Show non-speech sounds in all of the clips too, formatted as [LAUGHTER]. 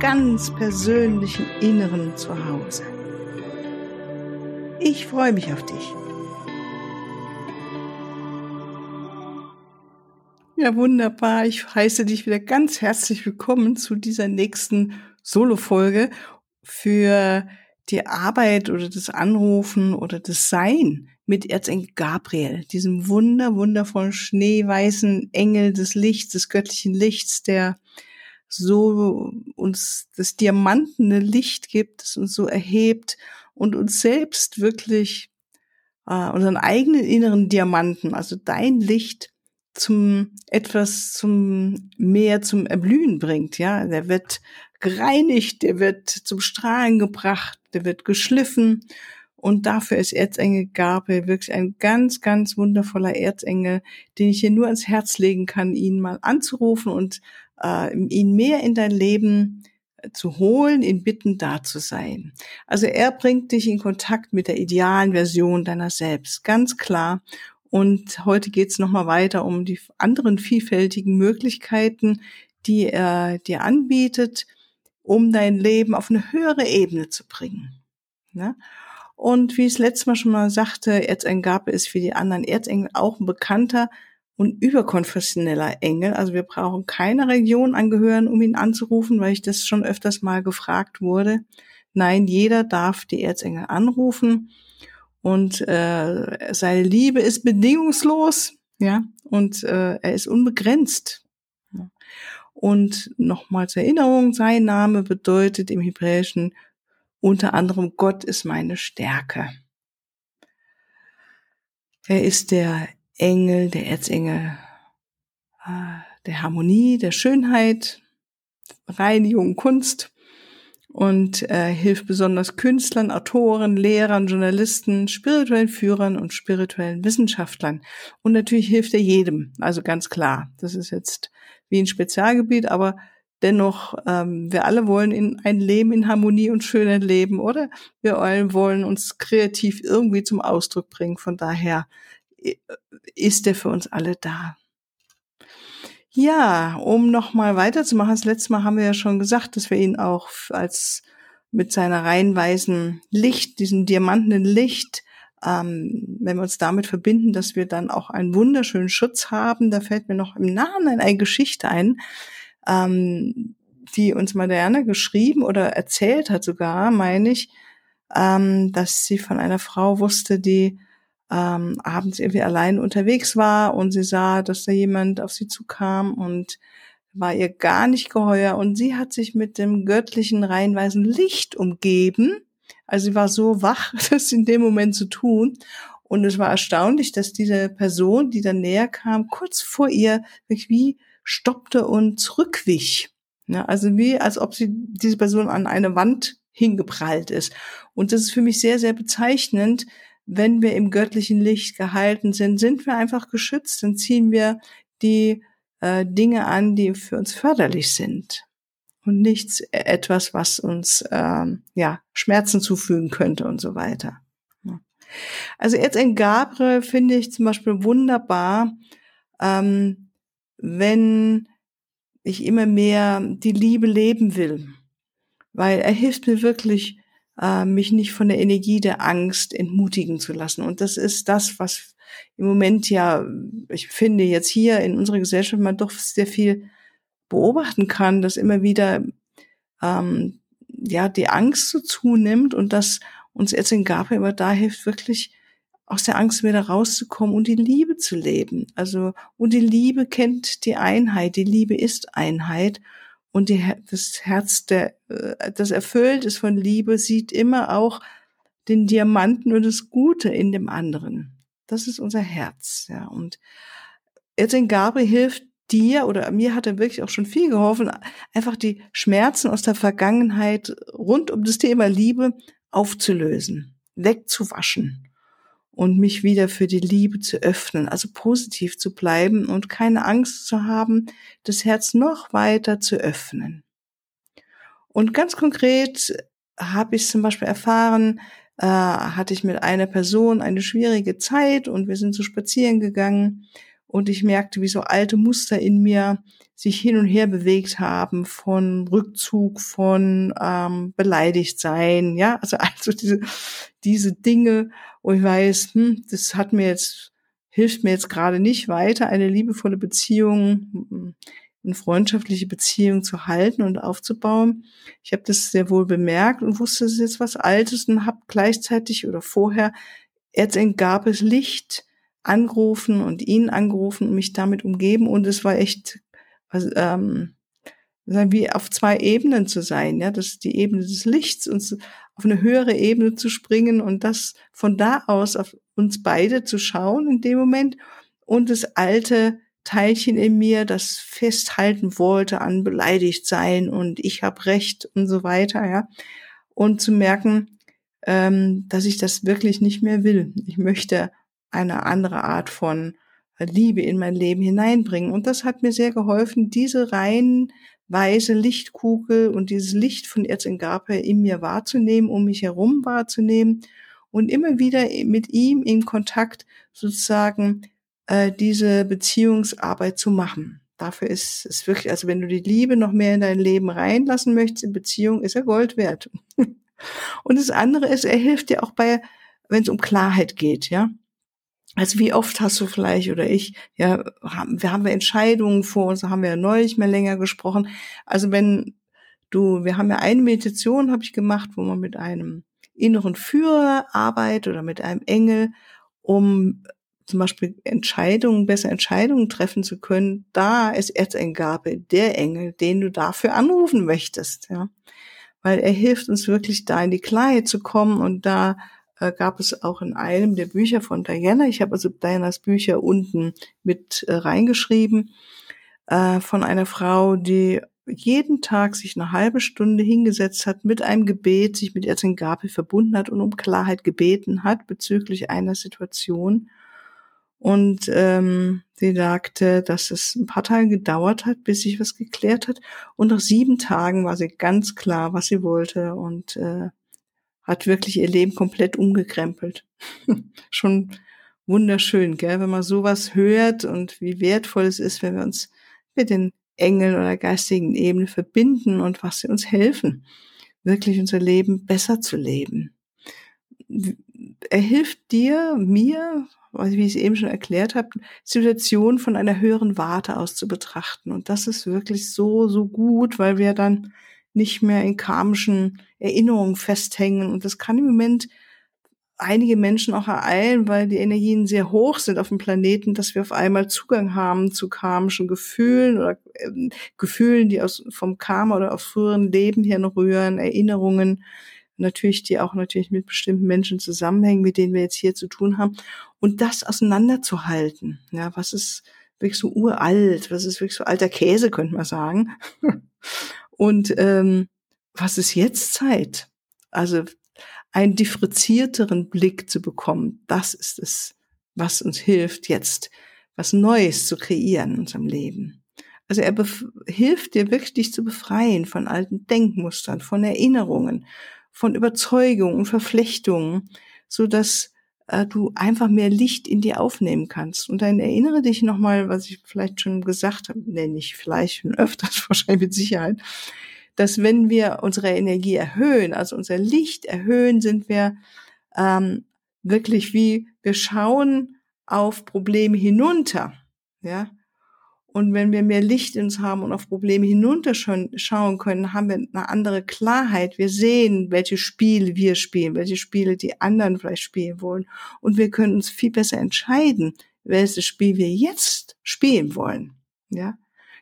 ganz persönlichen Inneren zu Hause. Ich freue mich auf dich. Ja, wunderbar. Ich heiße dich wieder ganz herzlich willkommen zu dieser nächsten Solo-Folge für die Arbeit oder das Anrufen oder das Sein mit Erzengel Gabriel, diesem wunder, wundervollen schneeweißen Engel des Lichts, des göttlichen Lichts, der so uns das diamantene Licht gibt, das uns so erhebt und uns selbst wirklich äh, unseren eigenen inneren Diamanten, also dein Licht zum etwas zum mehr zum Erblühen bringt, ja, der wird gereinigt, der wird zum Strahlen gebracht, der wird geschliffen und dafür ist Erzengel Gabriel wirklich ein ganz, ganz wundervoller Erzengel, den ich hier nur ans Herz legen kann, ihn mal anzurufen und äh, ihn mehr in dein Leben zu holen, ihn bitten, da zu sein. Also er bringt dich in Kontakt mit der idealen Version deiner selbst, ganz klar. Und heute geht es nochmal weiter um die anderen vielfältigen Möglichkeiten, die er dir anbietet, um dein Leben auf eine höhere Ebene zu bringen. Ne? Und wie ich es letztes Mal schon mal sagte, Erzengel ist für die anderen Erzengel auch ein bekannter und überkonfessioneller Engel. Also wir brauchen keine Region angehören, um ihn anzurufen, weil ich das schon öfters mal gefragt wurde. Nein, jeder darf die Erzengel anrufen und äh, seine Liebe ist bedingungslos, ja, und äh, er ist unbegrenzt. Und nochmal zur Erinnerung, sein Name bedeutet im Hebräischen unter anderem Gott ist meine Stärke. Er ist der Engel, der Erzengel äh, der Harmonie, der Schönheit, Reinigung, Kunst und äh, hilft besonders Künstlern, Autoren, Lehrern, Journalisten, spirituellen Führern und spirituellen Wissenschaftlern. Und natürlich hilft er jedem, also ganz klar. Das ist jetzt wie ein Spezialgebiet, aber dennoch, ähm, wir alle wollen in ein Leben in Harmonie und Schönheit leben, oder? Wir alle wollen uns kreativ irgendwie zum Ausdruck bringen. Von daher ist er für uns alle da. Ja, um nochmal weiterzumachen, das letzte Mal haben wir ja schon gesagt, dass wir ihn auch als mit seiner reihenweisen Licht, diesem diamantenen Licht, ähm, wenn wir uns damit verbinden, dass wir dann auch einen wunderschönen Schutz haben. Da fällt mir noch im Namen eine Geschichte ein, ähm, die uns Marianne geschrieben oder erzählt hat sogar, meine ich, ähm, dass sie von einer Frau wusste, die ähm, abends irgendwie allein unterwegs war und sie sah, dass da jemand auf sie zukam und war ihr gar nicht geheuer und sie hat sich mit dem göttlichen reinweisen Licht umgeben. Also sie war so wach, [LAUGHS] das in dem Moment zu tun. Und es war erstaunlich, dass diese Person, die dann näher kam, kurz vor ihr wie stoppte und zurückwich. Also wie, als ob sie diese Person an eine Wand hingeprallt ist. Und das ist für mich sehr, sehr bezeichnend, wenn wir im göttlichen Licht gehalten sind, sind wir einfach geschützt, dann ziehen wir die äh, Dinge an, die für uns förderlich sind. Und nichts äh, etwas, was uns ähm, ja Schmerzen zufügen könnte und so weiter. Also jetzt in Gabriel finde ich zum Beispiel wunderbar, ähm, wenn ich immer mehr die Liebe leben will, weil er hilft mir wirklich äh, mich nicht von der Energie der Angst entmutigen zu lassen. Und das ist das, was im Moment ja, ich finde jetzt hier in unserer Gesellschaft man doch sehr viel beobachten kann, dass immer wieder ähm, ja die Angst so zunimmt und dass uns jetzt in Gabriel aber da hilft wirklich aus der Angst wieder rauszukommen und die Liebe zu leben. Also und die Liebe kennt die Einheit, die Liebe ist Einheit und die, das Herz, der, äh, das erfüllt ist von Liebe, sieht immer auch den Diamanten und das Gute in dem anderen. Das ist unser Herz, ja. Und in Gabriel hilft dir oder mir hat er wirklich auch schon viel geholfen, einfach die Schmerzen aus der Vergangenheit rund um das Thema Liebe aufzulösen, wegzuwaschen und mich wieder für die Liebe zu öffnen, also positiv zu bleiben und keine Angst zu haben, das Herz noch weiter zu öffnen. Und ganz konkret habe ich zum Beispiel erfahren, äh, hatte ich mit einer Person eine schwierige Zeit und wir sind so spazieren gegangen und ich merkte, wie so alte Muster in mir sich hin und her bewegt haben von Rückzug, von ähm, beleidigt sein, ja, also [LAUGHS] also diese diese Dinge, wo ich weiß, hm, das hat mir jetzt hilft mir jetzt gerade nicht weiter, eine liebevolle Beziehung, eine freundschaftliche Beziehung zu halten und aufzubauen. Ich habe das sehr wohl bemerkt und wusste, es ist jetzt was Altes und habe gleichzeitig oder vorher Erzengabes Licht angerufen und ihn angerufen und mich damit umgeben und es war echt was, ähm, wie auf zwei Ebenen zu sein, ja, das ist die Ebene des Lichts und auf eine höhere Ebene zu springen und das von da aus auf uns beide zu schauen in dem Moment und das alte Teilchen in mir, das festhalten wollte an beleidigt sein und ich habe recht und so weiter, ja, und zu merken, ähm, dass ich das wirklich nicht mehr will. Ich möchte eine andere Art von Liebe in mein Leben hineinbringen. Und das hat mir sehr geholfen, diese rein weiße Lichtkugel und dieses Licht von Erzengape in mir wahrzunehmen, um mich herum wahrzunehmen und immer wieder mit ihm in Kontakt sozusagen äh, diese Beziehungsarbeit zu machen. Dafür ist es wirklich, also wenn du die Liebe noch mehr in dein Leben reinlassen möchtest in Beziehung, ist er Gold wert. [LAUGHS] und das andere ist, er hilft dir auch bei, wenn es um Klarheit geht, ja. Also wie oft hast du vielleicht oder ich, ja, wir haben wir Entscheidungen vor uns, haben wir ja neulich mehr länger gesprochen. Also wenn du, wir haben ja eine Meditation, habe ich gemacht, wo man mit einem inneren Führer arbeitet oder mit einem Engel, um zum Beispiel Entscheidungen, besser Entscheidungen treffen zu können. Da ist Erzengabel der Engel, den du dafür anrufen möchtest, ja. Weil er hilft uns wirklich da in die Klarheit zu kommen und da äh, gab es auch in einem der Bücher von Diana, ich habe also Dianas Bücher unten mit äh, reingeschrieben, äh, von einer Frau, die jeden Tag sich eine halbe Stunde hingesetzt hat mit einem Gebet, sich mit Erzengabel Gabi verbunden hat und um Klarheit gebeten hat bezüglich einer Situation. Und ähm, sie sagte, dass es ein paar Tage gedauert hat, bis sich was geklärt hat. Und nach sieben Tagen war sie ganz klar, was sie wollte. Und äh, hat wirklich ihr Leben komplett umgekrempelt. [LAUGHS] Schon wunderschön, gell, wenn man sowas hört und wie wertvoll es ist, wenn wir uns mit den Engeln oder geistigen Ebenen verbinden und was sie uns helfen, wirklich unser Leben besser zu leben. Er hilft dir, mir, wie ich es eben schon erklärt habe, Situationen von einer höheren Warte aus zu betrachten. Und das ist wirklich so, so gut, weil wir dann nicht mehr in karmischen Erinnerungen festhängen. Und das kann im Moment einige Menschen auch ereilen, weil die Energien sehr hoch sind auf dem Planeten, dass wir auf einmal Zugang haben zu karmischen Gefühlen oder äh, Gefühlen, die aus vom Karma oder aus früheren Leben her noch rühren, Erinnerungen, natürlich, die auch natürlich mit bestimmten Menschen zusammenhängen, mit denen wir jetzt hier zu tun haben. Und das auseinanderzuhalten. Ja, was ist wirklich so uralt? Was ist wirklich so alter Käse, könnte man sagen? [LAUGHS] Und ähm, was ist jetzt Zeit? Also einen differenzierteren Blick zu bekommen, das ist es, was uns hilft, jetzt was Neues zu kreieren in unserem Leben. Also er hilft dir wirklich, dich zu befreien von alten Denkmustern, von Erinnerungen, von Überzeugungen und Verflechtungen, so dass äh, du einfach mehr Licht in dir aufnehmen kannst. Und dann erinnere dich nochmal, was ich vielleicht schon gesagt habe, nee, nicht vielleicht schon öfters, [LAUGHS] wahrscheinlich mit Sicherheit, dass wenn wir unsere Energie erhöhen, also unser Licht erhöhen, sind wir ähm, wirklich wie, wir schauen auf Probleme hinunter, ja, und wenn wir mehr Licht in uns haben und auf Probleme hinunterschauen können, haben wir eine andere Klarheit. Wir sehen, welche Spiele wir spielen, welche Spiele die anderen vielleicht spielen wollen. Und wir können uns viel besser entscheiden, welches Spiel wir jetzt spielen wollen. Ja.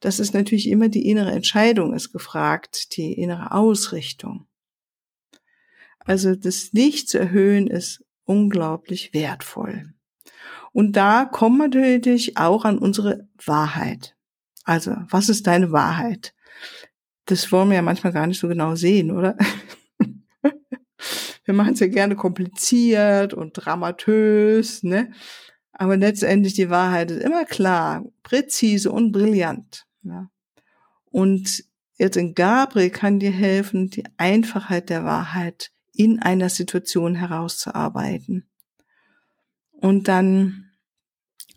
Das ist natürlich immer die innere Entscheidung ist gefragt, die innere Ausrichtung. Also das Licht zu erhöhen ist unglaublich wertvoll. Und da kommen wir natürlich auch an unsere Wahrheit. Also, was ist deine Wahrheit? Das wollen wir ja manchmal gar nicht so genau sehen, oder? [LAUGHS] wir machen es ja gerne kompliziert und dramatös, ne? Aber letztendlich die Wahrheit ist immer klar, präzise und brillant. Ja? Und jetzt in Gabriel kann dir helfen, die Einfachheit der Wahrheit in einer Situation herauszuarbeiten. Und dann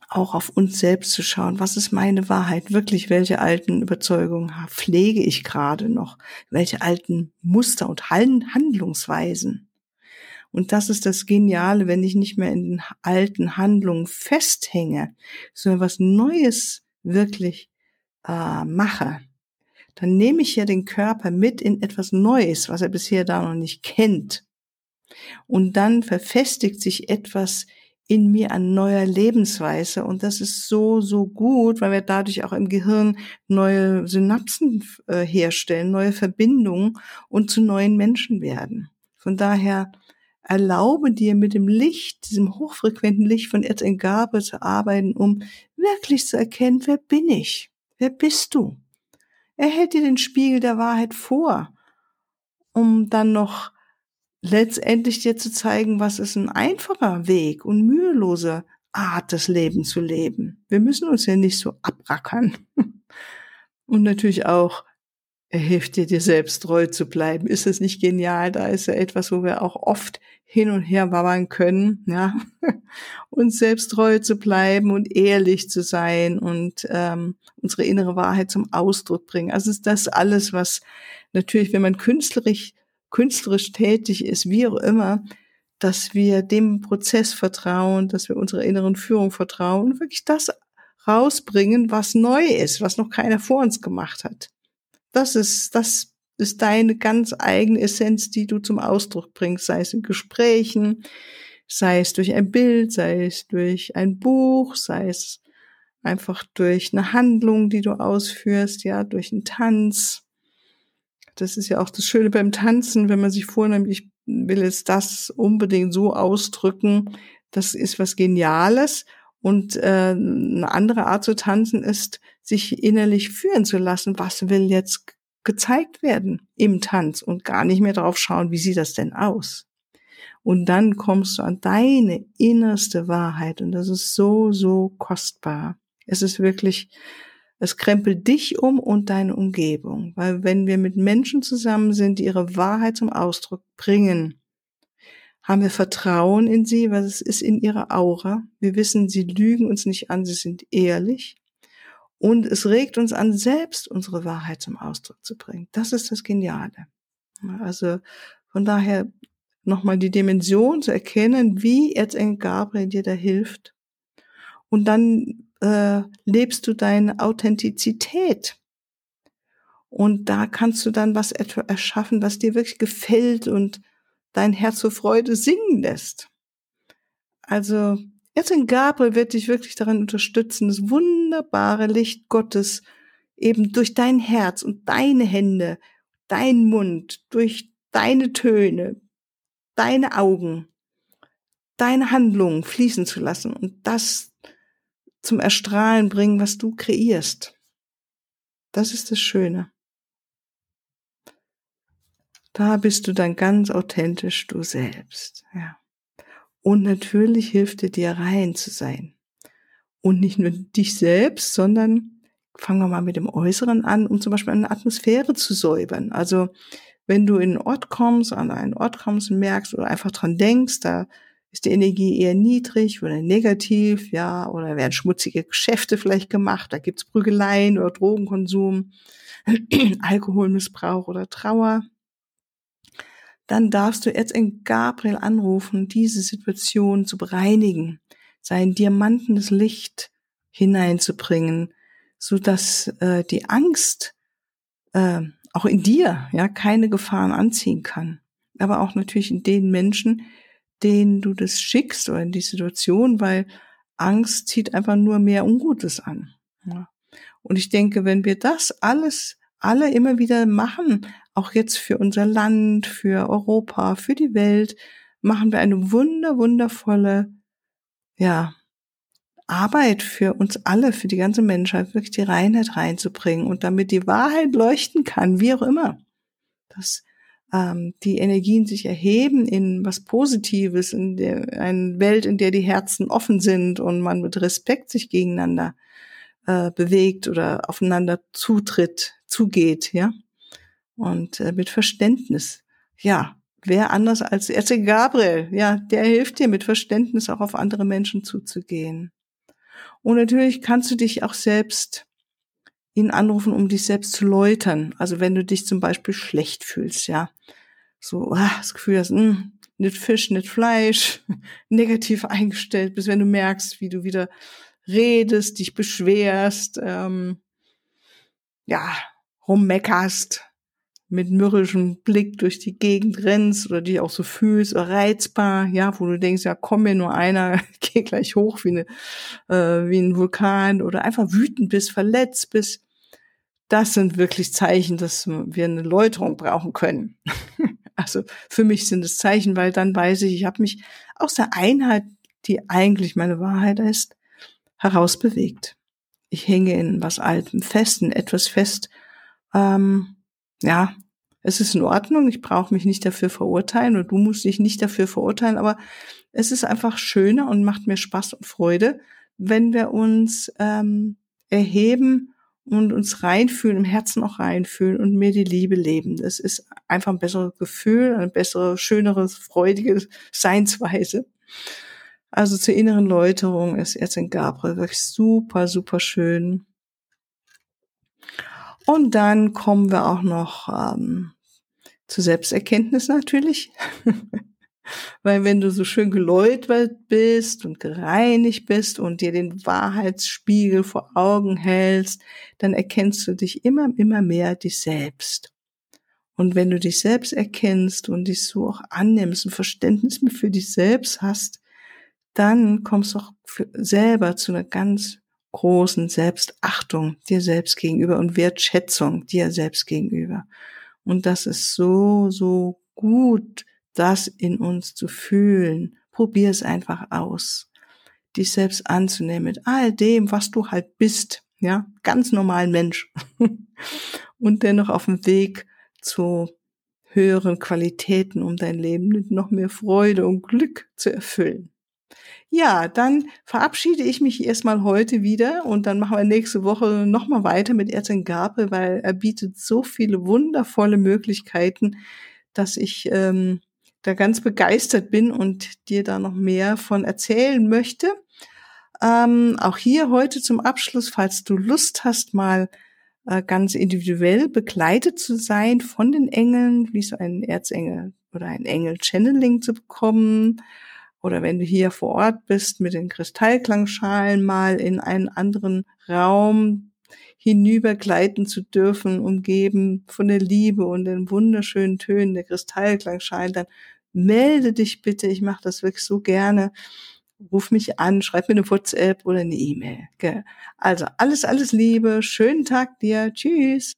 auch auf uns selbst zu schauen, was ist meine Wahrheit, wirklich, welche alten Überzeugungen pflege ich gerade noch, welche alten Muster und Handlungsweisen. Und das ist das Geniale, wenn ich nicht mehr in den alten Handlungen festhänge, sondern was Neues wirklich äh, mache. Dann nehme ich ja den Körper mit in etwas Neues, was er bisher da noch nicht kennt. Und dann verfestigt sich etwas in mir an neuer Lebensweise. Und das ist so, so gut, weil wir dadurch auch im Gehirn neue Synapsen äh, herstellen, neue Verbindungen und zu neuen Menschen werden. Von daher erlaube dir mit dem Licht, diesem hochfrequenten Licht von Erzengabe zu arbeiten, um wirklich zu erkennen, wer bin ich? Wer bist du? Er hält dir den Spiegel der Wahrheit vor, um dann noch letztendlich dir zu zeigen, was ist ein einfacher Weg und mühelose Art, das Leben zu leben. Wir müssen uns ja nicht so abrackern. [LAUGHS] Und natürlich auch er hilft dir, dir selbst treu zu bleiben. Ist es nicht genial? Da ist ja etwas, wo wir auch oft hin und her wabbern können, ja, [LAUGHS] uns selbst treu zu bleiben und ehrlich zu sein und ähm, unsere innere Wahrheit zum Ausdruck bringen. Also ist das alles, was natürlich, wenn man künstlerisch, künstlerisch tätig ist, wie auch immer, dass wir dem Prozess vertrauen, dass wir unserer inneren Führung vertrauen und wirklich das rausbringen, was neu ist, was noch keiner vor uns gemacht hat. Das ist, das ist deine ganz eigene Essenz, die du zum Ausdruck bringst, sei es in Gesprächen, sei es durch ein Bild, sei es durch ein Buch, sei es einfach durch eine Handlung, die du ausführst, ja, durch einen Tanz. Das ist ja auch das Schöne beim Tanzen, wenn man sich vornimmt, ich will jetzt das unbedingt so ausdrücken, das ist was Geniales. Und äh, eine andere Art zu tanzen ist, sich innerlich führen zu lassen, was will jetzt gezeigt werden im Tanz und gar nicht mehr drauf schauen, wie sieht das denn aus. Und dann kommst du an deine innerste Wahrheit und das ist so, so kostbar. Es ist wirklich, es krempelt dich um und deine Umgebung, weil wenn wir mit Menschen zusammen sind, die ihre Wahrheit zum Ausdruck bringen, haben wir Vertrauen in sie, weil es ist in ihrer Aura. Wir wissen, sie lügen uns nicht an, sie sind ehrlich. Und es regt uns an, selbst unsere Wahrheit zum Ausdruck zu bringen. Das ist das Geniale. Also von daher nochmal die Dimension zu erkennen, wie Erzengel Gabriel dir da hilft. Und dann äh, lebst du deine Authentizität. Und da kannst du dann was etwa erschaffen, was dir wirklich gefällt und dein Herz zur Freude singen lässt. Also, Erzengel Gabriel wird dich wirklich daran unterstützen, das wunderbare Licht Gottes eben durch dein Herz und deine Hände, dein Mund, durch deine Töne, deine Augen, deine Handlungen fließen zu lassen und das zum Erstrahlen bringen, was du kreierst. Das ist das Schöne. Da bist du dann ganz authentisch du selbst, ja. Und natürlich hilft dir, dir rein zu sein. Und nicht nur dich selbst, sondern fangen wir mal mit dem Äußeren an, um zum Beispiel eine Atmosphäre zu säubern. Also, wenn du in einen Ort kommst, an einen Ort kommst und merkst oder einfach dran denkst, da ist die Energie eher niedrig oder negativ, ja, oder werden schmutzige Geschäfte vielleicht gemacht, da gibt's Prügeleien oder Drogenkonsum, [CLEARS THROAT] Alkoholmissbrauch oder Trauer. Dann darfst du jetzt in Gabriel anrufen, diese Situation zu bereinigen, sein diamantenes Licht hineinzubringen, so dass äh, die Angst äh, auch in dir ja keine Gefahren anziehen kann, aber auch natürlich in den Menschen, denen du das schickst oder in die Situation, weil Angst zieht einfach nur mehr Ungutes an. Ja. Und ich denke, wenn wir das alles alle immer wieder machen, auch jetzt für unser Land, für Europa, für die Welt, machen wir eine wunder, wundervolle, ja, Arbeit für uns alle, für die ganze Menschheit, wirklich die Reinheit reinzubringen und damit die Wahrheit leuchten kann, wie auch immer. Dass ähm, die Energien sich erheben in was Positives, in der, eine Welt, in der die Herzen offen sind und man mit Respekt sich gegeneinander äh, bewegt oder aufeinander zutritt, zugeht, ja. Und äh, mit Verständnis. Ja, wer anders als Erzengel Gabriel, ja, der hilft dir mit Verständnis auch auf andere Menschen zuzugehen. Und natürlich kannst du dich auch selbst ihn anrufen, um dich selbst zu läutern. Also wenn du dich zum Beispiel schlecht fühlst, ja, so ah, das Gefühl hast, mh, hm, nicht Fisch, nicht Fleisch, [LAUGHS] negativ eingestellt bist, wenn du merkst, wie du wieder redest, dich beschwerst, ähm, ja, rummeckerst, mit mürrischem Blick durch die Gegend rennst oder dich auch so fühlst, reizbar, ja, wo du denkst, ja, komm mir nur einer, [LAUGHS] geh gleich hoch wie, eine, äh, wie ein Vulkan oder einfach wütend bist, verletzt bist, das sind wirklich Zeichen, dass wir eine Läuterung brauchen können. [LAUGHS] also für mich sind es Zeichen, weil dann weiß ich, ich habe mich aus der Einheit, die eigentlich meine Wahrheit ist, herausbewegt. Ich hänge in was Altem fest, in etwas fest, ähm, ja, es ist in Ordnung, ich brauche mich nicht dafür verurteilen und du musst dich nicht dafür verurteilen, aber es ist einfach schöner und macht mir Spaß und Freude, wenn wir uns ähm, erheben und uns reinfühlen, im Herzen auch reinfühlen und mir die Liebe leben. Das ist einfach ein besseres Gefühl, eine bessere, schönere, freudige Seinsweise. Also zur inneren Läuterung ist jetzt in Gabriel wirklich super, super schön. Und dann kommen wir auch noch ähm, zur Selbsterkenntnis natürlich. [LAUGHS] Weil wenn du so schön geläutert bist und gereinigt bist und dir den Wahrheitsspiegel vor Augen hältst, dann erkennst du dich immer, immer mehr dich selbst. Und wenn du dich selbst erkennst und dich so auch annimmst und Verständnis für dich selbst hast, dann kommst du auch selber zu einer ganz großen Selbstachtung dir selbst gegenüber und Wertschätzung dir selbst gegenüber. Und das ist so, so gut, das in uns zu fühlen. Probier es einfach aus. Dich selbst anzunehmen mit all dem, was du halt bist. Ja, ganz normalen Mensch. [LAUGHS] und dennoch auf dem Weg zu höheren Qualitäten, um dein Leben mit noch mehr Freude und Glück zu erfüllen. Ja, dann verabschiede ich mich erstmal heute wieder und dann machen wir nächste Woche nochmal weiter mit Erzengel Gabriel, weil er bietet so viele wundervolle Möglichkeiten, dass ich ähm, da ganz begeistert bin und dir da noch mehr von erzählen möchte. Ähm, auch hier heute zum Abschluss, falls du Lust hast, mal äh, ganz individuell begleitet zu sein von den Engeln, wie so ein Erzengel oder ein Engel-Channeling zu bekommen, oder wenn du hier vor Ort bist mit den Kristallklangschalen mal in einen anderen Raum hinübergleiten zu dürfen, umgeben von der Liebe und den wunderschönen Tönen der Kristallklangschalen, dann melde dich bitte. Ich mache das wirklich so gerne. Ruf mich an, schreib mir eine WhatsApp oder eine E-Mail. Also alles, alles Liebe. Schönen Tag dir. Tschüss.